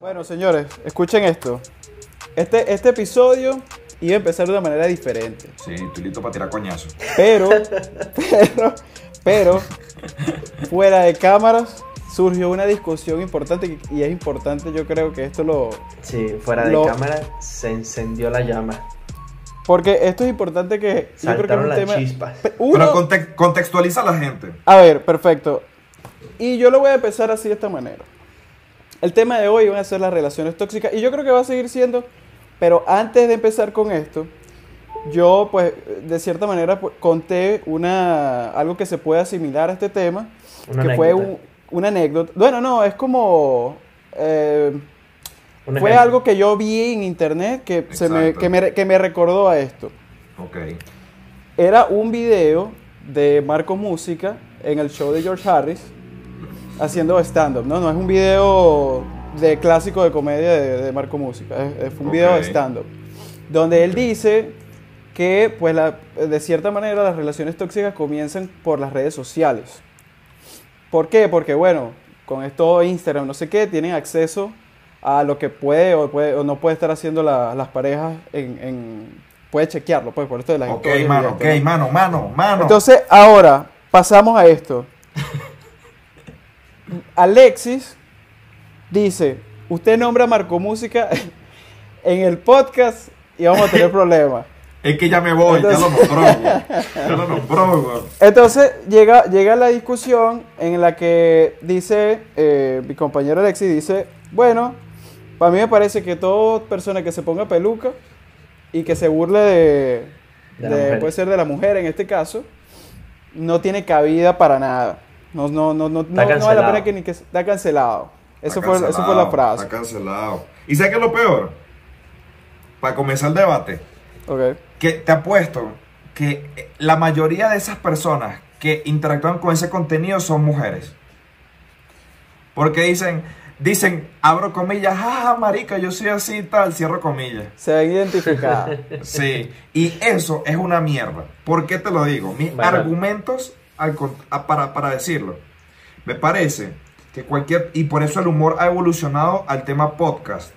Bueno, señores, escuchen esto. Este, este episodio iba a empezar de una manera diferente. Sí, estoy listo para tirar coñazo. Pero, pero, pero, fuera de cámaras surgió una discusión importante y es importante, yo creo que esto lo... Sí, fuera de Lo- cámara se encendió la llama. Porque esto es importante que... yo creo que es Saltaron un las tema... chispas. Uno- Pero conte- contextualiza a la gente. A ver, perfecto. Y yo lo voy a empezar así de esta manera. El tema de hoy van a ser las relaciones tóxicas y yo creo que va a seguir siendo, pero antes de empezar con esto, yo pues de cierta manera pues, conté una algo que se puede asimilar a este tema, Una que fue un- una anécdota. Bueno, no, es como eh, fue ejemplo. algo que yo vi en internet que, se me, que, me, que me recordó a esto. Ok. Era un video de Marco Música en el show de George Harris haciendo stand-up, ¿no? No es un video de clásico de comedia de, de Marco Música, es, es un video de stand-up. Donde él dice que, pues, la- de cierta manera las relaciones tóxicas comienzan por las redes sociales. ¿Por qué? Porque, bueno, con esto Instagram, no sé qué, tienen acceso a lo que puede o, puede, o no puede estar haciendo la- las parejas en, en- Puede chequearlo, pues, por esto de las Ok, mano, ok, ¿no? mano, mano, mano. Entonces, ahora pasamos a esto. Alexis dice, usted nombra Marco Música en el podcast y vamos a tener problemas. es que ya me voy, ya lo nombró. Ya lo nombró. Entonces llega, llega la discusión en la que dice, eh, mi compañero Alexis dice, bueno, para mí me parece que toda persona que se ponga peluca y que se burle de, De puede ser de la mujer en este caso, no tiene cabida para nada. No, no, no, no, no, no vale la cancelado. pena que ni que está cancelado. Eso Está fue, eso fue cancelado, la frase. Está cancelado. ¿Y sabes qué es lo peor? Para comenzar el debate, Ok. que te apuesto que la mayoría de esas personas que interactúan con ese contenido son mujeres. Porque dicen, dicen, abro comillas, jaja, marica, yo soy así y tal, cierro comillas. Se ven identificadas. Sí, y eso es una mierda. ¿Por qué te lo digo? Mis Bueno. argumentos al a- para, para decirlo. Me parece que cualquier... Y por eso el humor ha evolucionado al tema podcast.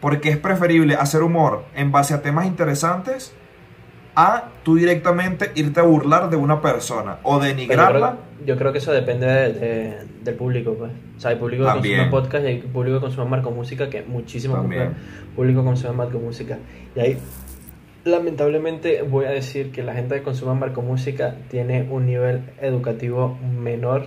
Porque es preferible hacer humor en base a temas interesantes a tú directamente irte a burlar de una persona o Pero yo, denigrarla. creo, yo creo que eso depende de- de- del público, pues. O sea, hay público que También. consume podcast y hay público que consume Marco Música, que muchísimo público consume Marco Música. Y ahí, lamentablemente, voy a decir que la gente que consume Marco Música tiene un nivel educativo menor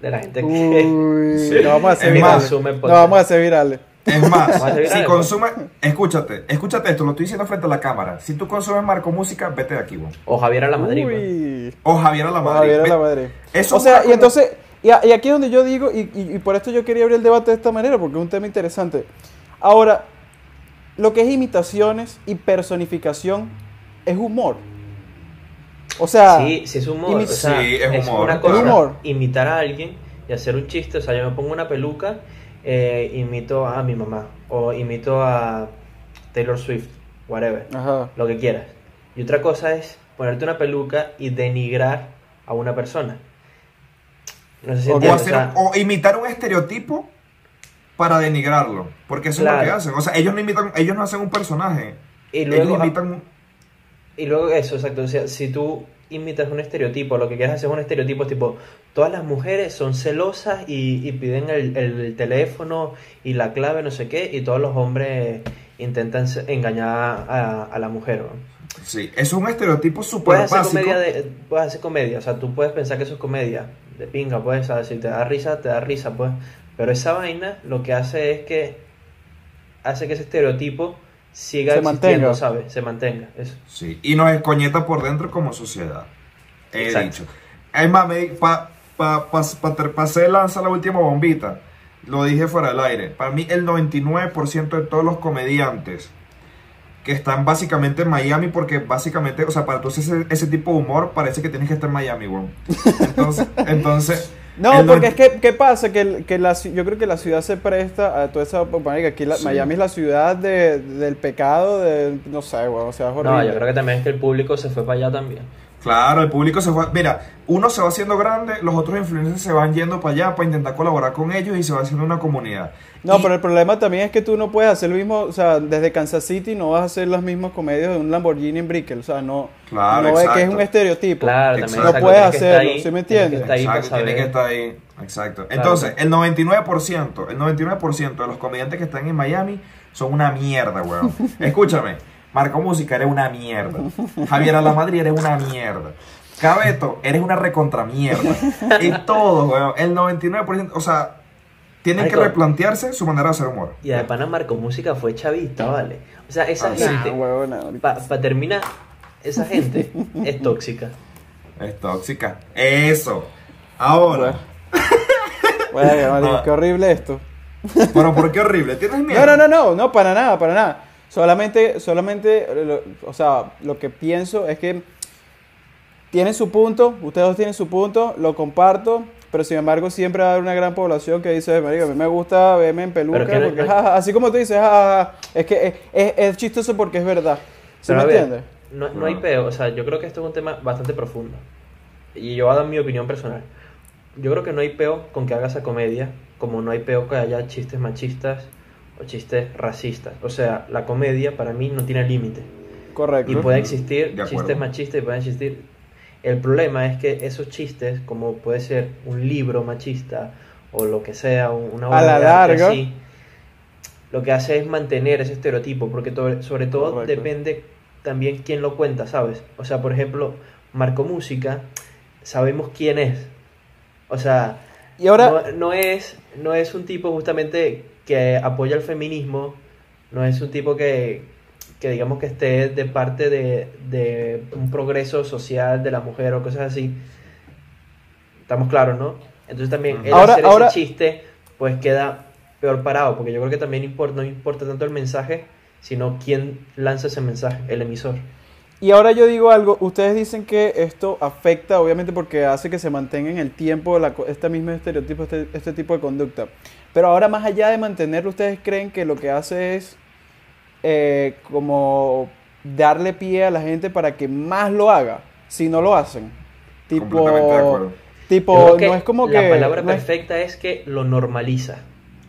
de la gente que... Uy, Sí. no vamos a hacer Es virales. más, consume No vamos a hacer virales. Es más, si algo. consume... Escúchate, escúchate esto, lo estoy diciendo frente a la cámara. Si tú consumes Marco Música, vete de aquí. O Javier a la Madrid. Uy. O Javier a la O Madrid. Javier a la Madrid. Eso o sea, y entonces, y, a- y aquí es donde yo digo, y, y- y por esto yo quería abrir el debate de esta manera, porque es un tema interesante. Ahora, lo que es imitaciones y personificación es humor. O sea, Sí, sí es humor. imi- o sea, Sí, es humor, una claro. cosa Humor. imitar a alguien y hacer un chiste. O sea, yo me pongo una peluca, eh, imito a mi mamá. O imito a Taylor Swift, whatever. ajá. Lo que quieras. Y otra cosa es ponerte una peluca y denigrar a una persona. No sé si O O, entiendes. hacer- o sea, o imitar un estereotipo para denigrarlo. Porque eso es lo que hacen. O sea, ellos no imitan, ellos no hacen un personaje. y luego, ellos imitan un- Y luego eso, exacto. O sea, si tú imitas un estereotipo, lo que quieres hacer es un estereotipo tipo, todas las mujeres son celosas y, y piden el, el teléfono y la clave, no sé qué, y todos los hombres intentan engañar a, a la mujer. ¿no? Sí, eso es un estereotipo súper básico. comedia de, puedes hacer comedia, o sea, tú puedes pensar que eso es comedia, de pinga, pues, o sea, si te da risa, te da risa, pues. Pero esa vaina lo que hace es que hace que ese estereotipo siga Se existiendo, mantenga. ¿sabes? Se mantenga, eso. Sí, y nos escoñeta por dentro como sociedad. He Exacto. dicho. Es más, me, pa, pa, pa, pa, pasé lanza la última bombita. Lo dije fuera del aire. Para mí, el 99% de todos los comediantes que están básicamente en Miami, porque básicamente, o sea, para tú hacer ese, ese tipo de humor, parece que tienes que estar en Miami, weón. Entonces, entonces. No, porque 90 es que, ¿qué pasa? Que, que la, yo creo que la ciudad se presta a toda esa... marica, aquí la- Sí. Miami es la ciudad de- del pecado, de, no sé, güey, o sea, es No, yo creo que también es que el público se fue para allá también. Claro, el público se va. Mira, uno se va haciendo grande, los otros influencers se van yendo para allá para intentar colaborar con ellos y se va haciendo una comunidad. No, Y- pero el problema también es que tú no puedes hacer lo mismo, o sea, desde Kansas City no vas a hacer las mismas comedias de un Lamborghini en Brickell, o sea, no, Claro, no es que es un estereotipo. Claro, Exacto. también. No puedes que hacerlo, ahí, ¿sí me tienes que entiendes? estar ahí para Exacto, tiene que estar ahí. Exacto. Claro. Entonces, el 99%, el 99% de los comediantes que están en Miami son una mierda, weón. Escúchame, Marco Música, eres una mierda. Javier Alamadrid, eres una mierda. Cabeto, eres una recontra mierda. Y todos, weón, el 99%, o sea, tienen que replantearse su manera de hacer humor. Y de pana Marco Música fue chavista, ¿vale? O sea, esa Ah, gente, Ah, para terminar, esa gente es tóxica. Es tóxica. Eso. Ahora. Bueno, No. qué horrible esto. Pero ¿por qué horrible? ¿Tienes miedo? No, no, no, no, no, para nada, para nada. Solamente, solamente, eh, lo- o sea, lo que pienso es que tienen su punto, ustedes dos tienen su punto, lo comparto, pero sin embargo siempre va a haber una gran población que dice, marico, a mí me gusta verme en peluca, porque, no- ja, ja", así como tú dices, ja, es que es, es- es chistoso porque es verdad. ¿Sí Pero me entiendes? No, no hay peo, o sea, yo creo que esto es un tema bastante profundo. Y yo voy a dar mi opinión personal. Yo creo que no hay peo con que haga esa comedia, como no hay peo que haya chistes machistas o chistes racistas. O sea, la comedia para mí no tiene límite. Correcto. Y puede existir chistes machistas y pueden existir. El problema es que esos chistes, como puede ser un libro machista o lo que sea, un- una A la de arte larga. así, lo que hace es mantener ese estereotipo, porque to- sobre todo Correcto. depende también quién lo cuenta, ¿sabes? O sea, por ejemplo, Marco Música, sabemos quién es. O sea, Y ahora, no, no es, no es un tipo justamente que apoya el feminismo, no es un tipo que, que digamos que esté de parte de, de un progreso social de la mujer o cosas así. Estamos claros, ¿no? Entonces también el Ahora- hacer ahora- ese chiste pues queda peor parado, porque yo creo que también importa, no importa tanto el mensaje, sino quién lanza ese mensaje, el emisor. Y ahora yo digo algo, ustedes dicen que esto afecta, obviamente porque hace que se mantenga en el tiempo la, este mismo estereotipo, este, este tipo de conducta. Pero ahora más allá de mantenerlo, ¿ustedes creen que lo que hace es eh, como darle pie a la gente para que más lo haga, si no lo hacen? De Tipo, acuerdo. Tipo no es como que... la palabra no es- perfecta es que lo normaliza.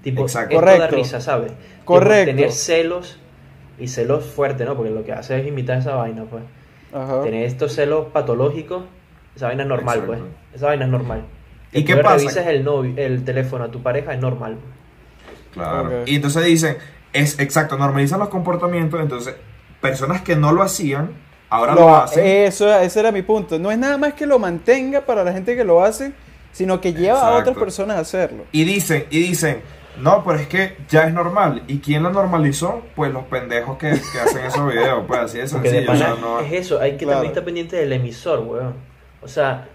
Tipo, Exacto. esto da risa, ¿sabes? Tipo, Correcto. tener celos y celos fuertes, ¿no? Porque lo que hace es imitar esa vaina, pues. Ajá. Tener estos celos patológicos, esa vaina es normal, Exacto. pues. Esa vaina es normal. ¿Y Que qué le pasa? revises el, novio, el teléfono a tu pareja es normal. Claro. Y entonces dicen, es exacto, normalizan los comportamientos, entonces personas que no lo hacían, ahora lo, Lo- hacen. Eso, ese era mi punto. No es nada más que lo mantenga para la gente que lo hace, sino que lleva a otras personas a hacerlo. Y dicen, y dicen, no, pero es que ya es normal. ¿Y quién lo normalizó? Pues los pendejos que, que hacen esos videos, pues así de de sencillo. o sea, pana no- es eso, hay que Claro. también estar pendiente del emisor, weón. O sea,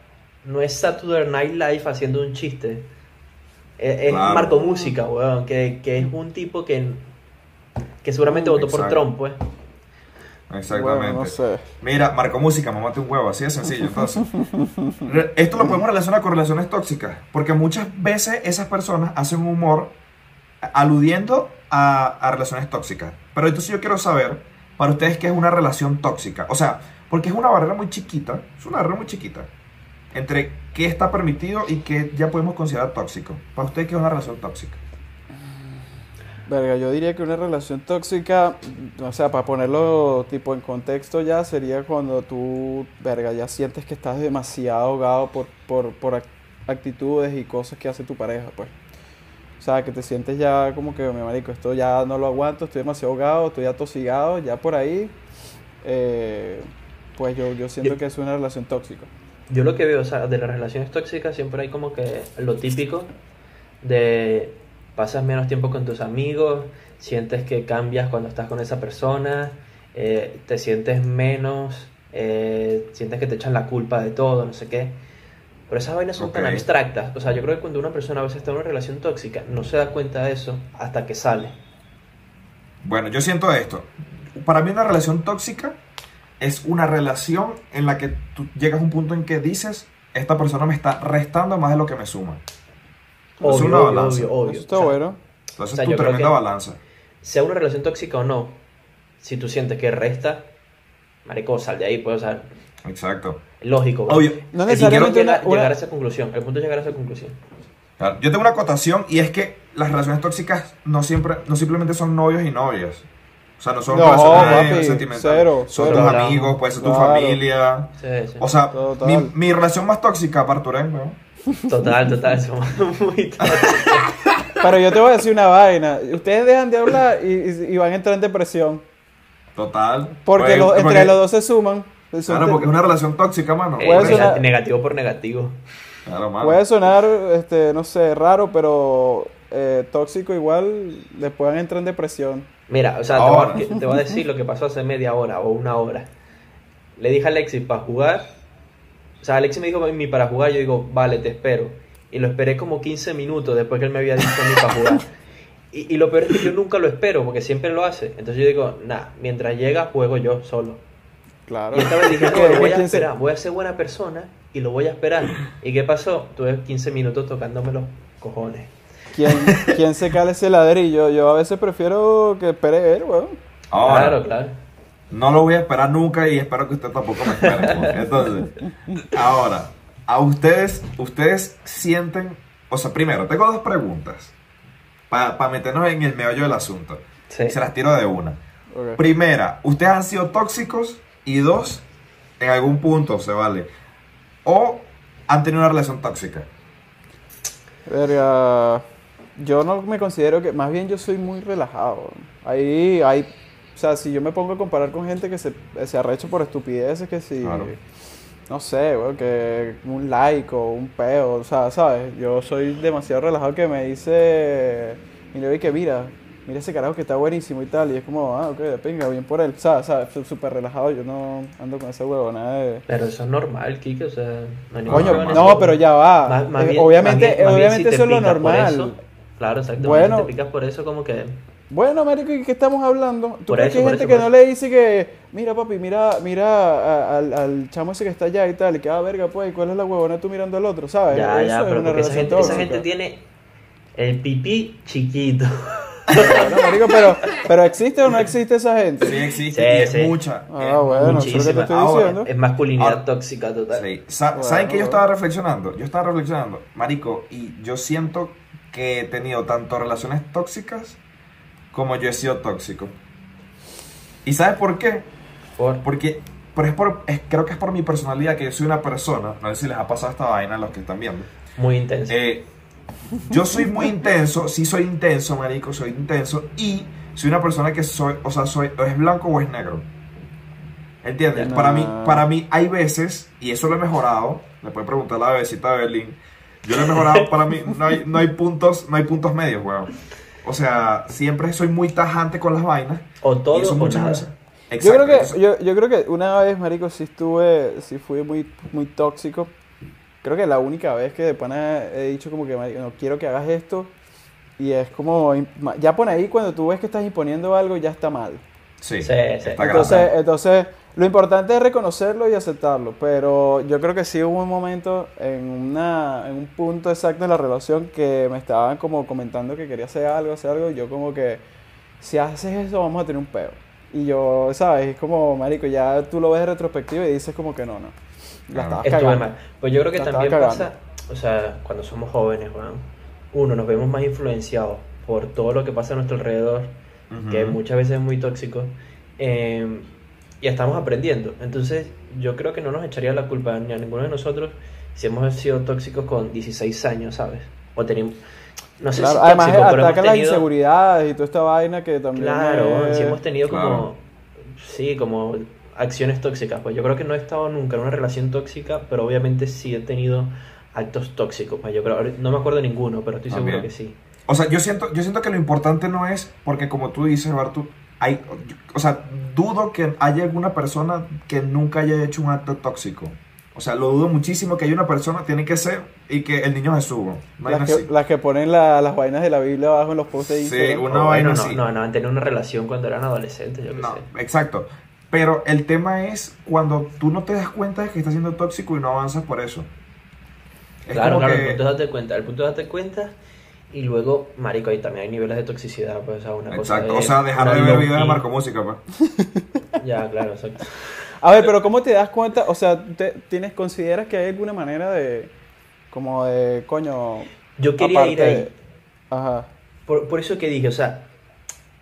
no es Saturday Night Live haciendo un chiste. Es, es Claro. Marco Música, weón, que, que es un tipo que, que seguramente votó por. Trump, pues. Exactamente. Bueno, no sé. Mira, Marco Música, mamate un huevo, así de sencillo. Entonces, esto lo podemos relacionar con relaciones tóxicas, porque muchas veces esas personas hacen humor aludiendo a, a relaciones tóxicas. Pero entonces yo quiero saber, para ustedes, qué es una relación tóxica. O sea, porque es una barrera muy chiquita, es una barrera muy chiquita, entre qué está permitido y qué ya podemos considerar tóxico. Para ustedes, qué es una relación tóxica. Verga, yo diría que una relación tóxica, o sea, para ponerlo tipo en contexto ya, sería cuando tú, verga, ya sientes que estás demasiado ahogado por, por, por ac- actitudes y cosas que hace tu pareja, pues. O sea, que te sientes ya como que, mi marico, esto ya no lo aguanto, estoy demasiado ahogado, estoy atosigado, ya por ahí, eh, pues yo, yo siento que es una relación tóxica. Yo lo que veo, o sea, de las relaciones tóxicas siempre hay como que lo típico de pasas menos tiempo con tus amigos, sientes que cambias cuando estás con esa persona, eh, te sientes menos, eh, sientes que te echan la culpa de todo, no sé qué. Pero esas vainas son tan abstractas. O sea, yo creo que cuando una persona a veces está en una relación tóxica, no se da cuenta de eso hasta que sale. Bueno, yo siento esto. Para mí una relación tóxica es una relación en la que tú llegas a un punto en que dices, esta persona me está restando más de lo que me suma. Es una obvio, balanza. obvio, obvio. Eso está O sea, bueno. Entonces O sea, tu tremenda balanza. sea una relación tóxica o no, si tú sientes que resta, marico, sal de ahí, pues, o sea, Exacto. Lógico. güey. Obvio. No necesariamente llegar, una- una- llegar a esa conclusión. El punto es llegar a esa conclusión. Claro, Yo tengo una acotación y es que las relaciones tóxicas no siempre, no simplemente son novios y novias. O sea, no son No, papi, sentimentales. cero, son cero. tus Claro. amigos, puede ser tu Claro. familia. Sí, sí. O sea, Total. mi, mi relación más tóxica, Parturén, ¿no? Total, total. Somos muy tóxicos. Pero yo te voy a decir una vaina. Ustedes dejan de hablar y, van a entrar en depresión. Total. Porque Pues, lo- entre porque- los dos se suman. Claro, te- porque es una relación tóxica, mano. Eh, Puede sonar- Negativo por negativo. Claro, mano. Puede sonar, este, no sé, raro, pero eh, tóxico igual después van a entrar en depresión. Mira, o sea, te voy, a, te voy a decir lo que pasó hace media hora o una hora. Le dije a Alexis para jugar. O sea, Alexis me dijo mi para jugar. Yo digo, vale, te espero. Y lo esperé como 15 minutos después que él me había dicho mi para jugar. Y, y lo peor es que yo nunca lo espero porque siempre lo hace. Entonces yo digo, nah, mientras llega, juego yo solo. Claro. Y esta vez dije, no, voy a esperar. Voy a ser buena persona y lo voy a esperar. ¿Y qué pasó? Tuve 15 minutos tocándome los cojones. ¿Quién, quién se cala ese ladrillo? Yo a veces prefiero que espere él, weón. Ahora, Claro, claro. no lo voy a esperar nunca y espero que usted tampoco me espere. Entonces, ahora, a ustedes, ustedes sienten, o sea, primero, tengo dos preguntas para meternos en el meollo del asunto. Sí. Se las tiro de una. Primera, ustedes han sido tóxicos y dos, en algún punto se vale. O han tenido una relación tóxica. Verga, yo no me considero que, más bien yo soy muy relajado. Ahí, hay, o sea, si yo me pongo a comparar con gente que se, se arrecha por estupideces, que si, Claro. no sé, weón, que un like o un peo, o sea, ¿sabes? Yo soy demasiado relajado que me dice, y le que mira, mira ese carajo que está buenísimo y tal, y es como, ah, ok, de pinga, bien por él, ¿sabes? ¿sabes? Soy Súper relajado, yo no ando con esa huevonada de... Pero eso es normal, Kike, o sea, no Coño, no, eso. pero ya va. Más- más Eh, bien- obviamente, más bien- más bien obviamente si eso es lo normal. eso, claro, exacto. Bueno. Bueno. Si te picas por eso, como que. Bueno, marico, ¿y qué estamos hablando? ¿Tú Por crees eso, que hay gente eso, que no eso. le dice que, mira, papi, mira, mira a- al, al chamo ese que está allá y tal, y que, ah, verga, pues, ¿cuál es la huevona tú mirando al otro, sabes? Ya, Eso ya, es pero porque esa gente, esa tóxica. gente tiene el pipí chiquito. Bueno, marico, pero, pero ¿existe o no existe esa gente? Sí existe Sí, y es sí. mucha. Ah, es bueno, eso es lo que te estoy Ahora, diciendo. Es masculinidad Ahora- tóxica total. Sí. Sa- Bueno, ¿Saben que yo estaba reflexionando? Yo estaba reflexionando, marico, y yo siento que he tenido tanto relaciones tóxicas como yo he sido tóxico. ¿Y sabes por qué? Por- Porque pero es por, es- creo que es por mi personalidad, que yo soy una persona, no sé si les ha pasado esta vaina a los que están viendo. muy intenso. Eh, yo soy muy intenso, sí soy intenso, marico, soy intenso, y soy una persona que soy, o sea, soy, o es blanco o es negro. ¿Entiendes? Para mí, para mí hay veces, y eso lo he mejorado, le pueden preguntar a la bebecita de Berlín, yo lo he mejorado, para mí no hay, no hay puntos, no hay puntos medios, weón. O sea, siempre soy muy tajante con las vainas. o y todo eso o muchas nada. veces. Yo creo que, yo, yo creo que una vez, marico, sí estuve, sí fui muy, muy tóxico. Creo que la única vez que de pana he dicho como que, marico, no quiero que hagas esto. Y es como, ya por ahí cuando tú ves que estás imponiendo algo, ya está mal. sí, Sí, sí. está Entonces, entonces, lo importante es reconocerlo y aceptarlo. Pero yo creo que sí hubo un momento, en, una, en un punto exacto de la relación, que me estaban como comentando que quería hacer algo, hacer algo. Y yo como que, si haces eso, vamos a tener un peo. Y yo, ¿sabes? Es como, marico, ya tú lo ves de retrospectiva y dices como que no, no. La estabas Estuve cagando. mal. Pues yo creo que La también pasa, o sea, cuando somos jóvenes, weón, uno, nos vemos más influenciados por todo lo que pasa a nuestro alrededor, que muchas veces es muy tóxico, eh, y estamos aprendiendo. Entonces, yo creo que no nos echaría la culpa ni a ninguno de nosotros si hemos sido tóxicos con 16 años, ¿sabes? O tenemos, no sé Claro, si además tóxico, pero hemos ataca las tenido- inseguridades y toda esta vaina que también Claro, es- si hemos tenido como, Claro. sí, como acciones tóxicas. Pues yo creo que no he estado nunca en una relación tóxica, pero obviamente sí he tenido actos tóxicos. Pues yo creo, no me acuerdo de ninguno, pero estoy seguro que sí. O sea, yo siento, yo siento que lo importante no es, porque como tú dices, Bartu, hay, o sea, dudo que haya alguna persona que nunca haya hecho un acto tóxico. O sea, lo dudo muchísimo que haya una persona, tiene que ser, y que el niño Jesús, ¿no? Las que, así. las que ponen la- las vainas de la Biblia abajo en los posts de Sí, Instagram. Una O vaina bueno, así. no, no, no, han tenido una relación cuando eran adolescentes, yo qué No, sé. exacto. Pero el tema es cuando tú no te das cuenta de que estás siendo tóxico y no avanzas por eso. Es Claro, claro, que- el punto es darte cuenta, el punto es darte cuenta y luego, marico, ahí también hay niveles de toxicidad, pues, o sea, una cosa Exacto, es o sea, dejar de ver videos de Marco Música, pues. Ya, claro, exacto. A ver, pero ¿cómo te das cuenta? O sea, te- ¿tienes, ¿consideras que hay alguna manera de, como de, coño... Yo quería ir ahí. Ajá. Por, por eso que dije, o sea,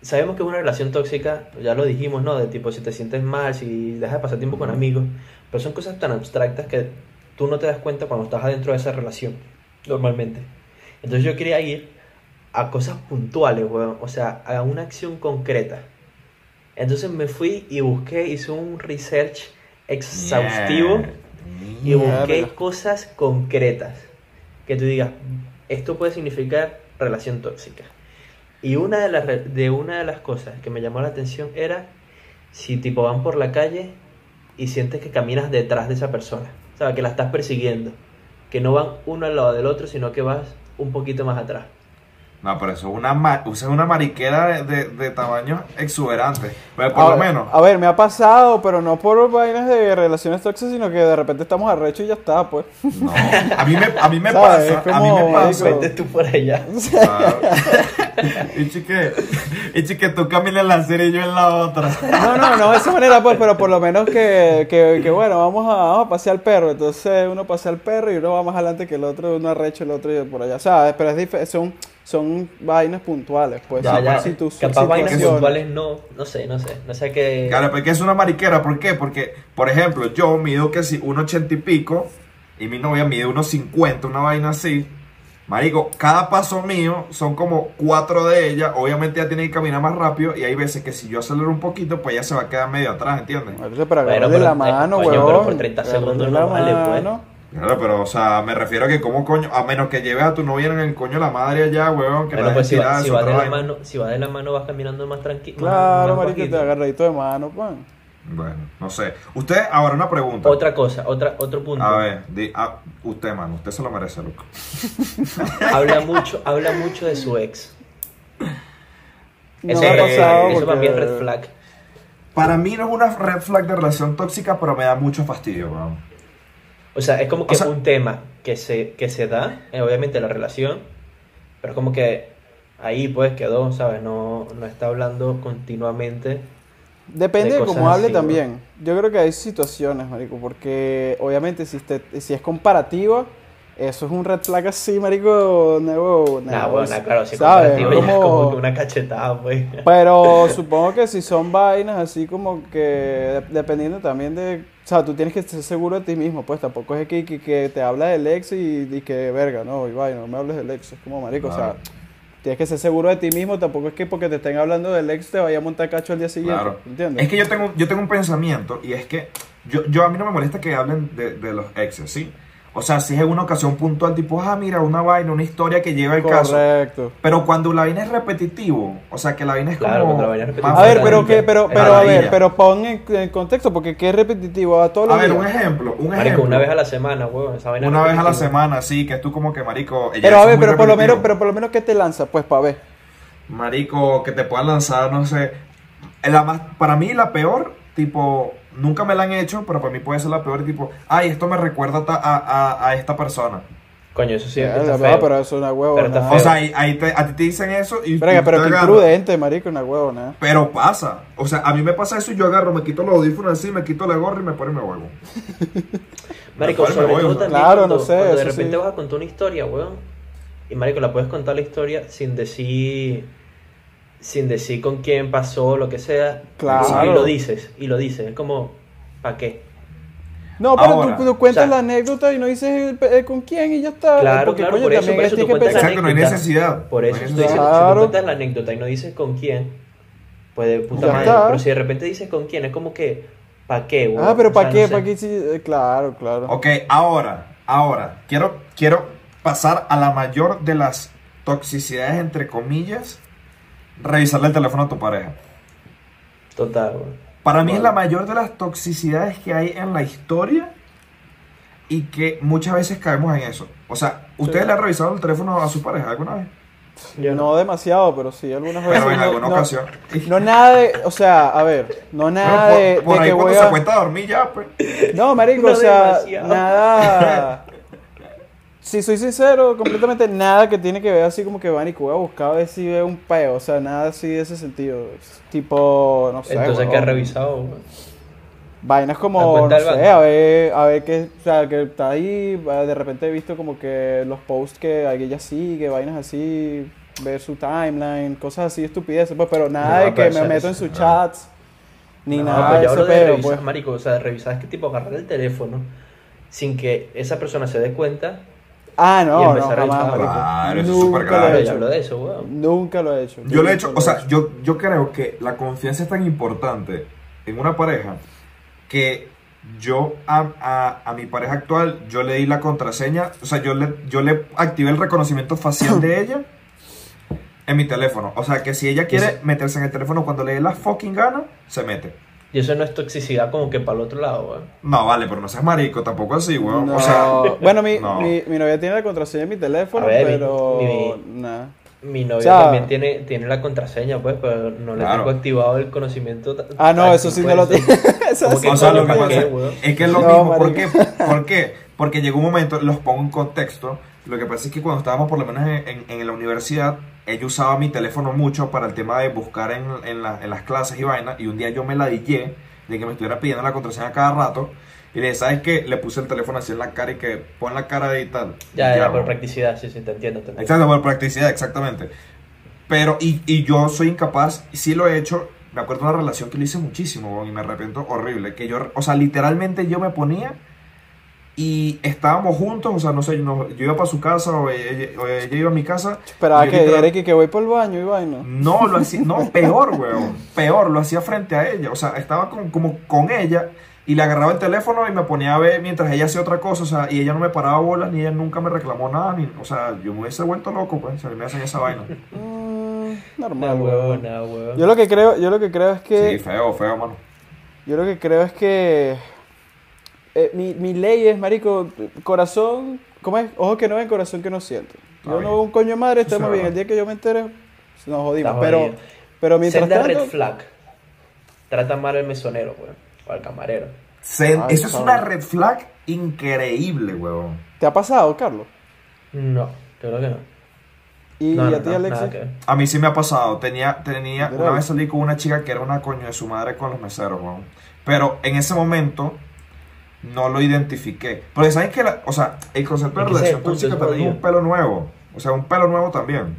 sabemos que es una relación tóxica, ya lo dijimos, ¿no? De tipo, si te sientes mal, si dejas de pasar tiempo con amigos, pero son cosas tan abstractas que tú no te das cuenta cuando estás adentro de esa relación, normalmente. Entonces yo quería ir a cosas puntuales, weón, o sea, a una acción concreta. Entonces me fui y busqué, hice un research exhaustivo y busqué Mierda. cosas concretas que tú digas, esto puede significar relación tóxica. Y una de las, de una de las cosas que me llamó la atención era si tipo van por la calle y sientes que caminas detrás de esa persona, o sea, que la estás persiguiendo, que no van uno al lado del otro, sino que vas un poquito más atrás. No, pero eso es una, ma- eso es una mariquera de, de, de tamaño exuberante. Pero por a, lo ver- menos. A ver, me ha pasado, pero no por vainas de relaciones tóxicas, sino que de repente estamos arrechos y ya está, pues. No. A mí me, a mí me pasa. A mí me pasa. Vete tú por allá. Claro. y chique, y chique, tú caminas en la serie y yo en la otra. No, no, no de esa manera, pues, pero por lo menos que, que, que, bueno, vamos a, vamos a pasear al perro. Entonces uno pasea al perro y uno va más adelante que el otro, uno arrecho el otro y por allá. O sea, pero es son, son vainas puntuales, pues. Ya, ya, situ- capaz vainas puntuales no, no sé, no sé, no sé qué... Claro, porque es una mariquera. ¿Por qué? Porque, por ejemplo, yo mido que si un ochenta y pico y mi novia mide unos 50, una vaina así. Marico, cada paso mío son como cuatro de ella. Obviamente ella tiene que caminar más rápido y hay veces que si yo acelero un poquito, pues ella se va a quedar medio atrás, ¿entiendes? Pero Bueno, agarrarle pero, la eh, mano, huevón. pero por 30 agarrarle segundos la no vale, pues. Claro, pero, o sea, me refiero a que como coño, a menos que lleves a tu novia en el coño la madre allá, huevón, que Bueno, la pues si va, si va de la mano, si va de la mano vas caminando más tranquilo. Claro, más marico, te bajito. agarradito de mano, pues. Bueno, no sé. Usted, ahora una pregunta. Otra cosa, otra, otro punto. A ver, di, ah, usted, mano, usted se lo merece, loco. Habla mucho, habla mucho de su ex. No Eso, me ha pasado eso para mí es porque- red flag. Para mí no es una red flag de relación tóxica, pero me da mucho fastidio, weón. O sea, es como que O sea- un tema que se, que se da, eh, obviamente la relación, pero es como que ahí pues quedó, ¿sabes? No, no está hablando continuamente. Depende de de, cómo hable así, ¿no? también. Yo creo que hay situaciones, marico, porque obviamente si, este- si es comparativa, eso es un red flag así, marico, nuevo. Nah, bueno, claro, si ¿sabes? comparativo ya es Como- como que una cachetada, pues. Pero supongo que si son vainas así como que de- dependiendo también de... O sea, tú tienes que estar seguro de ti mismo, pues tampoco es que, que, que te habla del ex y, y que verga, no, y vaina, no me hables del ex, es como marico, o sea, tienes que ser seguro de ti mismo, tampoco es que porque te estén hablando del ex te vaya a montar cacho al día siguiente, Claro. ¿entiendes? Es que yo tengo, yo tengo un pensamiento y es que yo, yo a mí no me molesta que hablen de, de los exes, ¿sí? O sea, si es en una ocasión puntual, tipo, ah, mira, una vaina, una historia que lleva el caso. Correcto. Pero cuando la vaina es repetitivo, o sea, que la vaina es Claro, como... cuando la vaina es. A ver, pero que, pero, pero a ver, pero pon en, en contexto, porque qué es repetitivo a todos A los ver, días. un ejemplo, un Marico, ejemplo. una vez a la semana, weón. Esa vaina Una vez a la semana, sí, que es tú como que, marico... ella Pero a ver, pero por lo menos, pero por lo menos que te lanza, pues para ver. Marico, que te puedan lanzar, no sé. La más, para mí la peor, tipo, nunca me la han hecho, pero para mí puede ser la peor, tipo, ay, esto me recuerda a, a, a esta persona. Coño, eso sí Eh, está feo. pero eso es una Pero huevona. O sea, ahí, ahí te- a ti te dicen eso y... Pero tú qué imprudente, marico, una huevona. Pero pasa. O sea, a mí me pasa eso y yo agarro, me quito los audífonos así, me quito la gorra y me pone y me vuelvo. Marico, me sobre voy, todo también Claro, cuando, no sé, cuando de repente sí. vas a contar una historia, weón. Y marico, la puedes contar la historia sin decir sin decir con quién pasó, lo que sea. Claro. Y lo dices, y lo dices. Es como, ¿para qué? No, pero Ahora, tú, tú cuentas o sea- la anécdota y no dices el con quién y ya está. Claro, porque claro, coño, por eso, también por eso tú cuentas la no hay necesidad. Por No eso estoy necesidad. diciendo, si tú cuentas la anécdota y no dices con quién, pues de puta Ya madre. está. Pero si de repente dices con quién, es como que, ¿para qué, weón? Ah, pero ¿para qué? no sé. ¿Para qué? Sí, eh, claro, claro. Ok, ahora, ahora, quiero, quiero pasar a la mayor de las toxicidades, entre comillas, revisarle el teléfono a tu pareja. Total, weón. Para mí es la mayor de las toxicidades que hay en la historia y que muchas veces caemos en eso. O sea, ¿ustedes Sí. le han revisado el teléfono a su pareja alguna vez? Yo no demasiado, pero sí, algunas veces. Pero en no- alguna no- ocasión. No nada de, o sea, a ver, no nada Bueno, de, por, por de ahí que cuando voy se a... cuenta a dormir ya, pues. No, marico, No o sea, demasiado. nada... Si soy sincero, completamente nada que tiene que ver así como que van y voy a buscar a ver si veo un peo, o sea, nada así de ese sentido. Tipo, no sé. Entonces, ¿qué huevón. has revisado, weón? Vainas como, no sé, a ver, a ver qué, o sea, que está ahí, de repente he visto como que los posts que ella sigue, vainas así, ver su timeline, cosas así, estupideces, pues, pero nada No, de que me eso- meto en sus no. chats, ni No, nada pues de ese hablo de pedo, revisar, pues. marico, o sea, es que tipo agarrar el teléfono sin que esa persona se dé cuenta. Ah, y no, no, empezar a jamás, revisar. marico. Claro, eso es Nunca súper lo grave. he hecho. hablo de eso, weón. Nunca lo he hecho. Yo lo he hecho, lo o sea, yo, yo creo que la confianza es tan importante en una pareja que yo a, a, a mi pareja actual, yo le di la contraseña, o sea, yo le, yo le activé el reconocimiento facial de ella en mi teléfono. O sea, que si ella quiere meterse en el teléfono cuando le dé la fucking gana, se mete. Y eso no es toxicidad como que para el otro lado, weón. No, vale, pero no seas marico, tampoco así, weón. No. O sea, bueno, mi, no. mi, mi novia tiene la contraseña en mi teléfono, ver, pero mi- nada. Mi novia O sea- también tiene, tiene la contraseña, pues, pero no le Claro. tengo activado el conocimiento. Ah, no, eso sí no lo tiene. Eso sí o sea, lo es que es lo No, mismo. ¿Por qué? ¿Por qué? Porque llegó un momento, los pongo en contexto. Lo que pasa es que cuando estábamos por lo menos en, en- en la universidad, ella usaba mi teléfono mucho para el tema de buscar en, en la- en las clases y vainas. Y un día yo me la dije de que me estuviera pidiendo la contraseña cada rato. Y le dije, ¿sabes qué? Le puse el teléfono así en la cara y que pon la cara de y tal. Ya, ya, por practicidad, sí, sí, te entiendo. Te entiendo. Exacto, por practicidad, exactamente. Pero, y, y yo soy incapaz, sí lo he hecho. Me acuerdo de una relación que lo hice muchísimo, y me arrepiento horrible. Que yo, o sea, literalmente yo me ponía y estábamos juntos, o sea, no sé, no- yo iba para su casa o ella, o ella iba a mi casa. Esperaba que literal- que, voy por el baño y vaina. No, lo hacía, no, peor, weón, peor, lo hacía frente a ella. O sea, estaba con, como con ella y le agarraba el teléfono y me ponía a ver mientras ella hacía otra cosa, o sea, y ella no me paraba bolas, ni ella nunca me reclamó nada, ni, o sea, yo me hubiese vuelto loco, pues, si a mí me hacen esa vaina. Mm, Nah, normal, weón. nah, huevo. Yo lo que creo, yo lo que creo es que Sí, feo, feo, mano. Yo lo que creo es que eh, mi, mi ley es, marico, corazón, ¿cómo es? Ojo que no ven, corazón que no siente. Está Yo no un coño de madre, estamos es bien. El día que yo me entere, nos jodimos. Pero, pero mientras Senda tanto, red flag. Trata mal al mesonero, weón. O al camarero. Se- Ay, eso es una red flag increíble, weón. ¿te ha pasado, Carlos? No, creo que no. Y no, a no, ti, no, Alexis. que. A mí sí me ha pasado. Tenía, tenía, una vez salí con una chica que era una coño de su madre con los meseros, weón. Pero en ese momento no lo identifiqué. Porque saben que, la- o sea, el concepto de relación el punto, tóxica también es un pelo nuevo. O sea, un pelo nuevo también.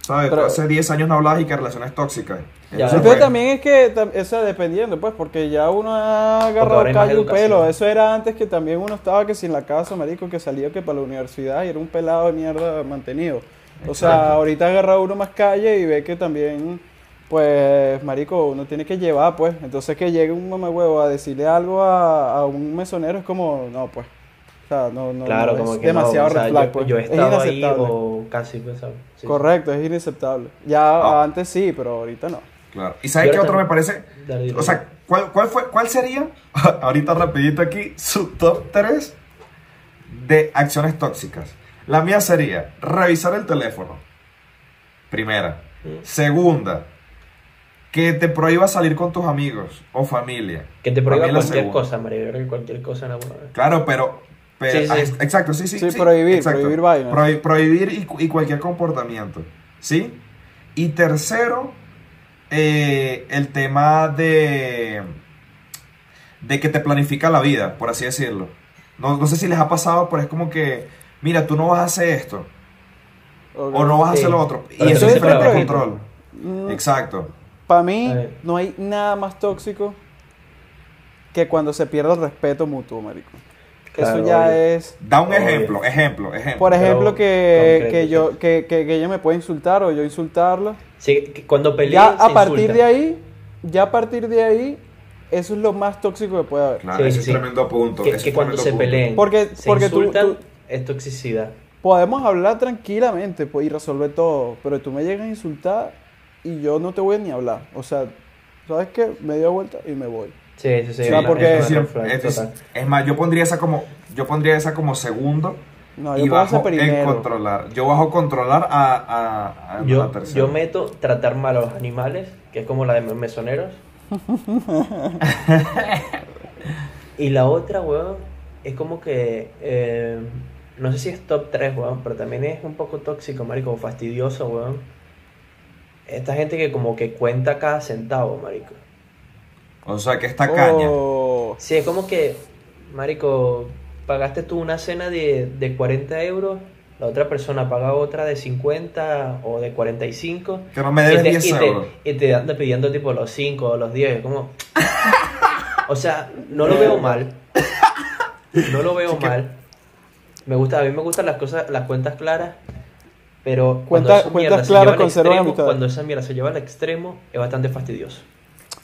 ¿Sabes? Tú Pero- hace 10 años no hablabas y que relaciones tóxicas. Ya, fue- también es que, o sea, dependiendo, pues, porque ya uno ha agarrado callo y pelo. Eso era antes que también uno estaba que sin la casa, marico, que salía que para la universidad y era un pelado de mierda mantenido. O sea, ahorita agarra uno más calle y ve que también, pues, marico, uno tiene que llevar, pues. Entonces que llegue un mamahuevo a decirle algo a, a un mesonero es como, no, pues. O sea, no, no, Claro, no, como es que demasiado no, o sea, yo, pues. yo he Es estado ahí inaceptable. o casi, pues. Correcto, es inaceptable. Ya Ah. antes sí, pero ahorita no. Claro. ¿Y sabes qué otro me parece? O sea, ¿cuál, cuál, fue, ¿cuál sería, ahorita rapidito aquí, su top 3 de acciones tóxicas? La mía sería revisar el teléfono. Primera. Mm. Segunda, que te prohíba salir con tus amigos o familia. Que te prohíba cualquier segunda. cosa, María. Yo creo que cualquier cosa en alguna vez. Claro, pero... pero- Sí, sí. ah, es- exacto, sí, sí. Sí, prohibir, prohibir vainas. Prohi- prohibir y, cu- y cualquier comportamiento. ¿Sí? Y tercero, eh, el tema de, de que te planifica la vida, por así decirlo. No, no sé si les ha pasado, pero es como que, mira, tú no vas a hacer esto, o no vas a hacer lo otro. Pero Y eso es diferente control. Mm, Exacto. Para mí, no hay nada más tóxico que cuando se pierde el respeto mutuo, marico. Claro, Eso ya es... Da un ejemplo, ejemplo, ejemplo. Por Pero ejemplo, que, que yo que, que, que ella me puede insultar o yo insultarla. Sí, que cuando pelean, Ya a partir de ahí, ya a partir de ahí, eso es lo más tóxico que puede haber. Claro, Sí, ese sí, es tremendo punto. Que, cuando se punto. peleen, Porque- se porque tú- insultan, tú- es toxicidad. Podemos hablar tranquilamente pues, y resolver todo, pero tú me llegas a insultar y yo no te voy a ni hablar. O sea, ¿sabes qué? Me dio vuelta y me voy. Sí, sí, sí. O sea, porque- es es, es más, yo pondría esa como, yo pondría esa como segundo No, yo y puedo hacer bajo en controlar. Yo bajo controlar a, a, a Yo, la tercera. yo meto tratar mal a los animales, que es como la de mesoneros. y la otra, weón, es como que. eh, no sé si es top 3, weón, pero también es un poco tóxico, marico, fastidioso, weón. Esta gente que como que cuenta cada centavo, marico. O sea, que esta caña. Oh, Sí, es como que, marico, pagaste tú una cena de, de 40 euros, la otra persona paga otra de 50 o de 45. Que no me te, 10 y te- euros. y te anda pidiendo tipo los 5 o los 10, como... O sea, no lo veo mal. No lo veo Sí que- mal. Me gusta, a mí me gustan las cosas, las cuentas claras, pero cuando Cuenta- mierda se claras lleva extremo, amistades. cuando esa mierda se lleva al extremo, es bastante fastidioso.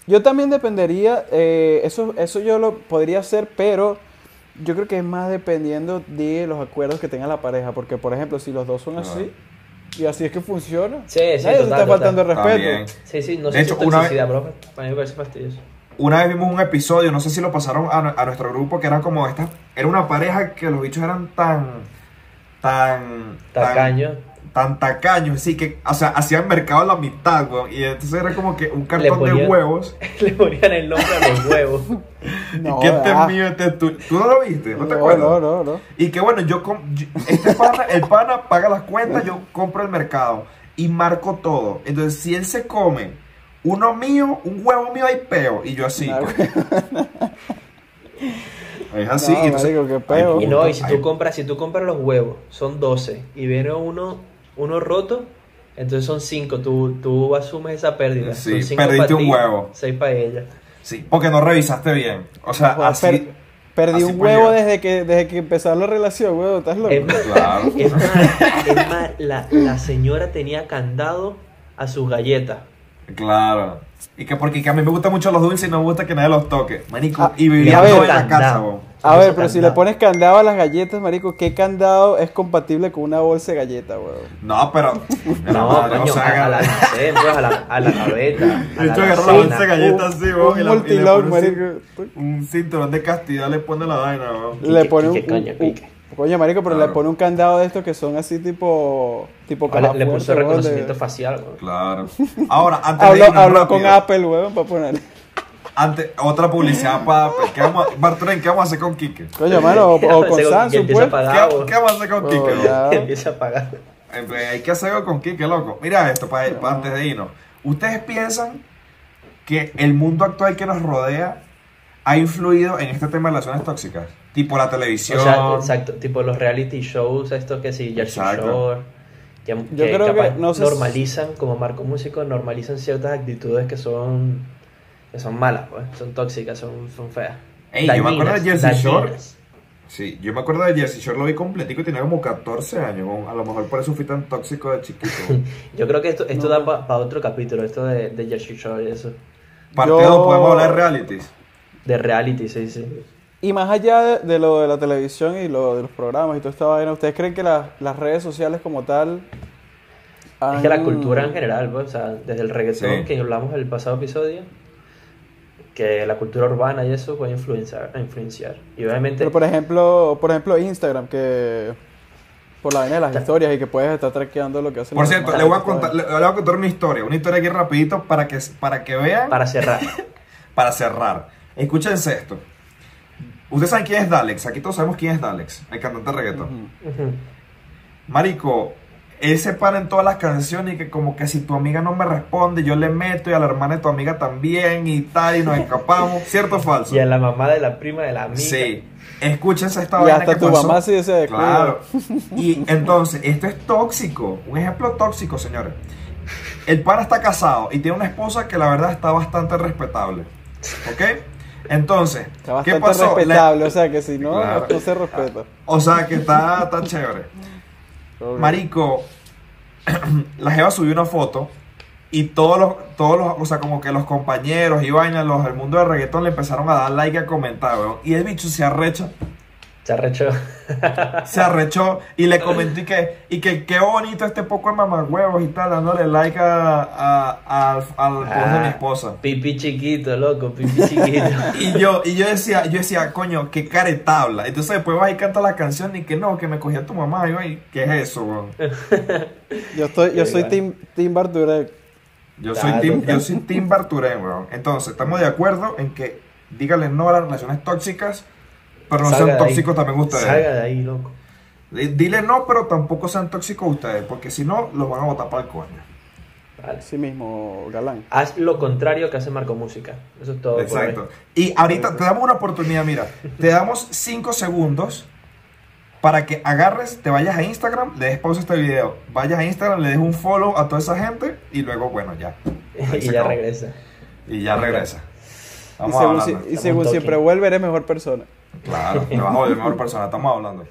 Yo también dependería, eh, eso, eso yo lo podría hacer, pero yo creo que es más dependiendo de los acuerdos que tenga la pareja, porque por ejemplo, si los dos son Claro. así, y así es que funciona, Sí, sí, total, está faltando el total. respeto. También. Sí, sí, no De sé hecho, si es una toxicidad, pero a mí me parece fastidioso. Una vez vimos un episodio, no sé si lo pasaron a, a nuestro grupo, que era como esta. Era una pareja que los bichos eran tan. tan. tan- Tacaño. Tan, tacaños, sí, que, o sea, hacían mercado a la mitad, weón. Y entonces era como que un cartón de huevos. Le ponían el nombre a los huevos. No, y que este ah, es mío, este es tuyo. ¿Tú no lo viste? ¿No te acuerdas? no, no, no. Y que bueno, yo, com- yo- este pana, el pana paga las cuentas, yo compro el mercado y marco todo. Entonces, si él se come uno mío, un huevo mío, hay peo. Y yo así. No, Es así. No, y entonces, marico, qué peo. Y no, y si tú compras, si tú compras los huevos, son 12, y viene uno, uno roto, entonces son 5, tú, tú asumes esa pérdida. Sí, Son cinco perdiste un ti, huevo. 6 para ella. Sí, porque no revisaste bien. O sea, así. per- perdí así un huevo llegar. desde que, desde que empezó la relación, huevo, estás loco. Es más, Claro. es más, es más, la, la señora tenía candado a sus galletas. Claro. Y que porque que a mí me gustan mucho los dulces y no me gusta que nadie los toque. Manico, Ah, y vivía a ver, todo en la casa, weón. A ver, pero si le pones candado a las galletas, marico, ¿qué candado es compatible con una bolsa de galletas, huevo? No, pero. la No, madre, coño, o sea, a, a la agarra- almacén, pues, a la, a la gaveta. a De la hecho, agarró la bolsa de galletas así, weón. un la- multilog, marico. Un cinturón de castidad le pone la vaina, weón. Le pone un, coño, coño, marico, pero Claro. le pone un candado de estos que son así tipo tipo Ah, le, caja le puso de- reconocimiento facial, güey. Claro. Ahora, antes de Habló, irnos habló con Apple, huevón, para poner. Antes, otra publicidad para. ¿Qué vamos a, ¿qué vamos a hacer con Kike? Coño, mano, o, o con Samsung, pues. pagar, ¿Qué, vamos a hacer con Oh, Kike? weón? ya. Empieza a pagar. Eh, pues, Hay que hacer algo con Kike, loco. Mira esto, para, para antes de irnos. ¿Ustedes piensan que el mundo actual que nos rodea ha influido en este tema de relaciones tóxicas? Tipo la televisión. O sea, exacto, tipo los reality shows, estos que sí, Jersey Exacto. Shore, que, Yo que creo que, no normalizan, como marco músico, normalizan ciertas actitudes que son que son malas, pues, son tóxicas, son, son feas. Ey, yo me acuerdo de Jersey Shore. Sí, yo me acuerdo de Jersey Shore, lo vi completico y tenía como 14 años. A lo mejor por eso fui tan tóxico de chiquito. Yo creo que esto, esto No. da para otro capítulo, esto de, de Jersey Shore y eso. Parte Yo- 2, podemos hablar de realities. De reality, sí, sí. Y más allá de, de lo de la televisión y lo de los programas y toda esta vaina, ¿ustedes creen que la- las redes sociales como tal... Es que la cultura en general, pues, o sea, desde el reggaetón Sí. que hablamos en el pasado episodio, que la cultura urbana y eso puede influenciar, influenciar. Y obviamente, Pero por ejemplo, por ejemplo Instagram, que por la vaina de las historias y que puedes estar traqueando lo que hacen Por cierto, le voy, a contar, le, le voy a contar una historia. Una historia aquí rapidito para que, para que vean. para cerrar, para cerrar. Escúchense esto. Ustedes saben quién es Dalex. Aquí todos sabemos quién es Dalex, el cantante de reggaetón. Marico, él se para en todas las canciones y que como que si tu amiga no me responde, yo le meto y a la hermana de tu amiga también y tal y nos escapamos. ¿Cierto o falso? y a la mamá de la prima de la amiga. Sí. Escúchense esta Y vaina hasta que tu pasó. mamá sí se descuida. Claro. Y entonces, esto es tóxico. Un ejemplo tóxico, señores. El pana está casado y tiene una esposa que la verdad está bastante respetable. ¿Ok? Entonces, Está ¿qué pasó? La- respetable, o sea que si no, Claro. no se respeta. o sea, que está tan chévere. Marico, la Jeva subió una foto y todos los, todos los, o sea, como que los compañeros y vainas, los del mundo del reggaetón le empezaron a dar like y a comentar, weón. Y el bicho se arrecha, Se arrechó. se arrechó y le comentó y que, y que qué bonito este poco de mamagüevos y tal, dándole like a, a- al- al post de mi Ah, esposa. Pipi chiquito, loco, pipi chiquito. Y yo, y yo decía, yo decía, coño, qué caretabla. Entonces después vas y canta la canción y que no, que me cogía tu mamá. Y yo, "Ay, ¿qué es eso, weón? Yo estoy, yo Sí, soy team, team Barturek. Yo Claro, soy Tim, claro. yo soy Tim Barturén, weón. Entonces, estamos de acuerdo en que díganle no a las relaciones tóxicas, pero no sean tóxicos también ustedes. Salga de ahí, loco. Di- Dile no, pero tampoco sean tóxicos ustedes, porque si no, los van a botar para el coño. Vale. Así mismo, galán. Haz lo contrario que hace Marco Música. Eso es todo. Exacto. Y ahorita te damos una oportunidad, mira, te damos 5 segundos para que agarres, te vayas a Instagram, le des pausa a este video, vayas a Instagram, le des un follow a toda esa gente y luego, bueno, ya. Y ya acabó. regresa. Y ya regresa. Y Vamos según, hablando. si- y según siempre vuelve, eres mejor persona. Claro, te vas a volver mejor persona, estamos hablando.